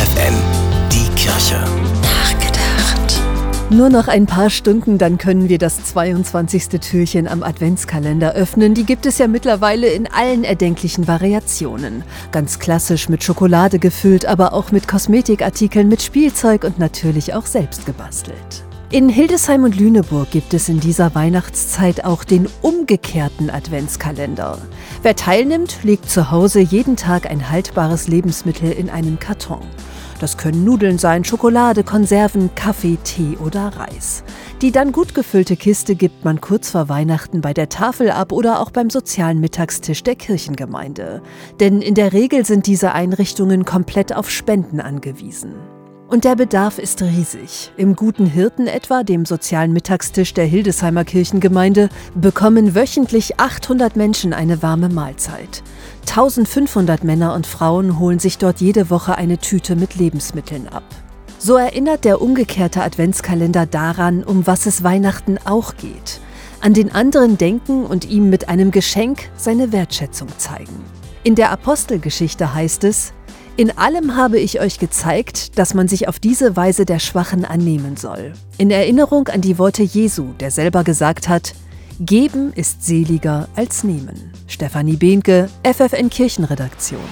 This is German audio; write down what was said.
FFN, die Kirche. Nachgedacht. Nur noch ein paar Stunden, dann können wir das 22. Türchen am Adventskalender öffnen. Die gibt es ja mittlerweile in allen erdenklichen Variationen. Ganz klassisch mit Schokolade gefüllt, aber auch mit Kosmetikartikeln, mit Spielzeug und natürlich auch selbst gebastelt. In Hildesheim und Lüneburg gibt es in dieser Weihnachtszeit auch den umgekehrten Adventskalender. Wer teilnimmt, legt zu Hause jeden Tag ein haltbares Lebensmittel in einen Karton. Das können Nudeln sein, Schokolade, Konserven, Kaffee, Tee oder Reis. Die dann gut gefüllte Kiste gibt man kurz vor Weihnachten bei der Tafel ab oder auch beim sozialen Mittagstisch der Kirchengemeinde. Denn in der Regel sind diese Einrichtungen komplett auf Spenden angewiesen. Und der Bedarf ist riesig. Im Guten Hirten etwa, dem sozialen Mittagstisch der Hildesheimer Kirchengemeinde, bekommen wöchentlich 800 Menschen eine warme Mahlzeit. 1500 Männer und Frauen holen sich dort jede Woche eine Tüte mit Lebensmitteln ab. So erinnert der umgekehrte Adventskalender daran, um was es Weihnachten auch geht. An den anderen denken und ihm mit einem Geschenk seine Wertschätzung zeigen. In der Apostelgeschichte heißt es, in allem habe ich euch gezeigt, dass man sich auf diese Weise der Schwachen annehmen soll. In Erinnerung an die Worte Jesu, der selber gesagt hat, Geben ist seliger als nehmen. Stefanie Behnke, FFN Kirchenredaktion.